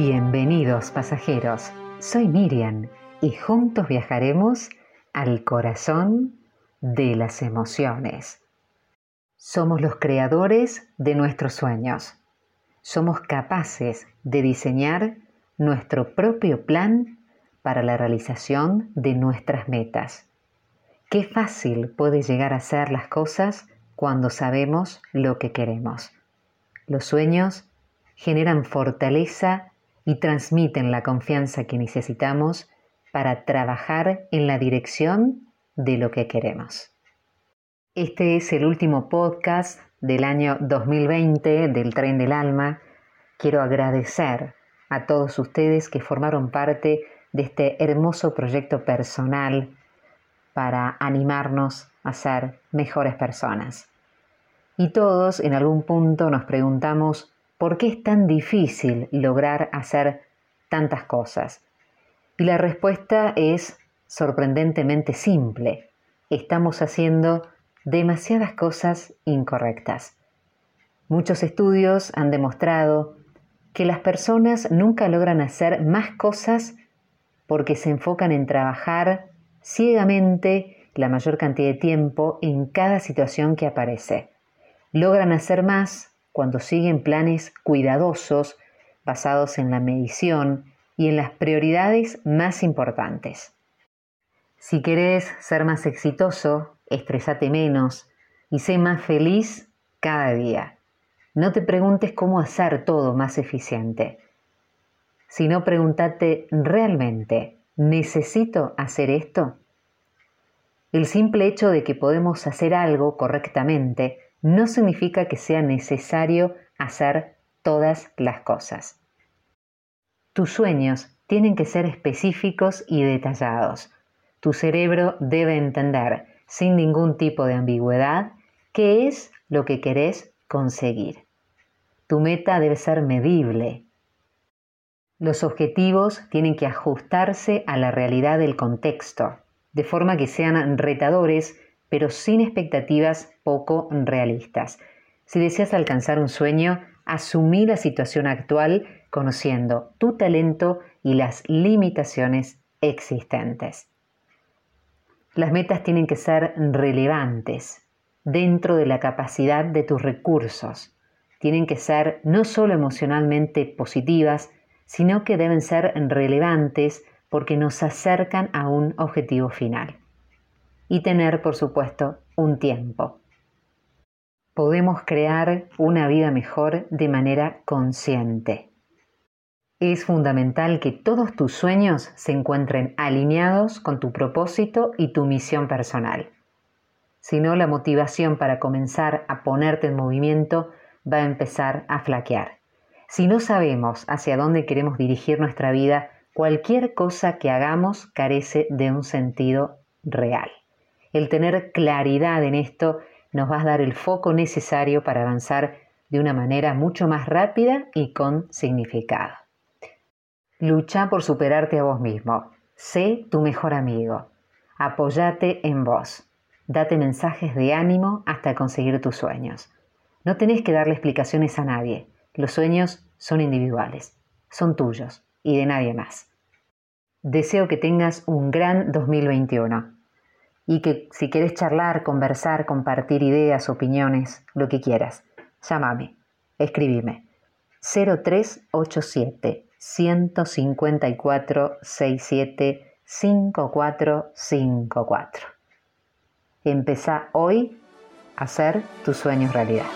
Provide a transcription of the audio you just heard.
Bienvenidos pasajeros, soy Miriam y juntos viajaremos al corazón de las emociones. Somos los creadores de nuestros sueños. Somos capaces de diseñar nuestro propio plan para la realización de nuestras metas. Qué fácil puede llegar a ser las cosas cuando sabemos lo que queremos. Los sueños generan fortaleza y transmiten la confianza que necesitamos para trabajar en la dirección de lo que queremos. Este es el último podcast del año 2020 del Tren del Alma. Quiero agradecer a todos ustedes que formaron parte de este hermoso proyecto personal para animarnos a ser mejores personas. Y todos en algún punto nos preguntamos ¿Por qué es tan difícil lograr hacer tantas cosas? Y la respuesta es sorprendentemente simple. Estamos haciendo demasiadas cosas incorrectas. Muchos estudios han demostrado que las personas nunca logran hacer más cosas porque se enfocan en trabajar ciegamente la mayor cantidad de tiempo en cada situación que aparece. Logran hacer más cuando siguen planes cuidadosos basados en la medición y en las prioridades más importantes. Si querés ser más exitoso, estresate menos y sé más feliz cada día. No te preguntes cómo hacer todo más eficiente, sino pregúntate realmente, ¿necesito hacer esto? El simple hecho de que podemos hacer algo correctamente no significa que sea necesario hacer todas las cosas. Tus sueños tienen que ser específicos y detallados. Tu cerebro debe entender, sin ningún tipo de ambigüedad, qué es lo que querés conseguir. Tu meta debe ser medible. Los objetivos tienen que ajustarse a la realidad del contexto, de forma que sean retadores pero sin expectativas poco realistas. Si deseas alcanzar un sueño, asumí la situación actual conociendo tu talento y las limitaciones existentes. Las metas tienen que ser relevantes dentro de la capacidad de tus recursos. Tienen que ser no solo emocionalmente positivas, sino que deben ser relevantes porque nos acercan a un objetivo final y tener, por supuesto, un tiempo. Podemos crear una vida mejor de manera consciente. Es fundamental que todos tus sueños se encuentren alineados con tu propósito y tu misión personal. Si no, la motivación para comenzar a ponerte en movimiento va a empezar a flaquear. Si no sabemos hacia dónde queremos dirigir nuestra vida, cualquier cosa que hagamos carece de un sentido real. El tener claridad en esto nos va a dar el foco necesario para avanzar de una manera mucho más rápida y con significado. Lucha por superarte a vos mismo. Sé tu mejor amigo. Apóyate en vos. Date mensajes de ánimo hasta conseguir tus sueños. No tenés que darle explicaciones a nadie. Los sueños son individuales, son tuyos y de nadie más. Deseo que tengas un gran 2021 y que si quieres charlar, conversar, compartir ideas, opiniones, lo que quieras, llámame, escribime 0387 154 67 5454. Empezá hoy a hacer tus sueños realidad.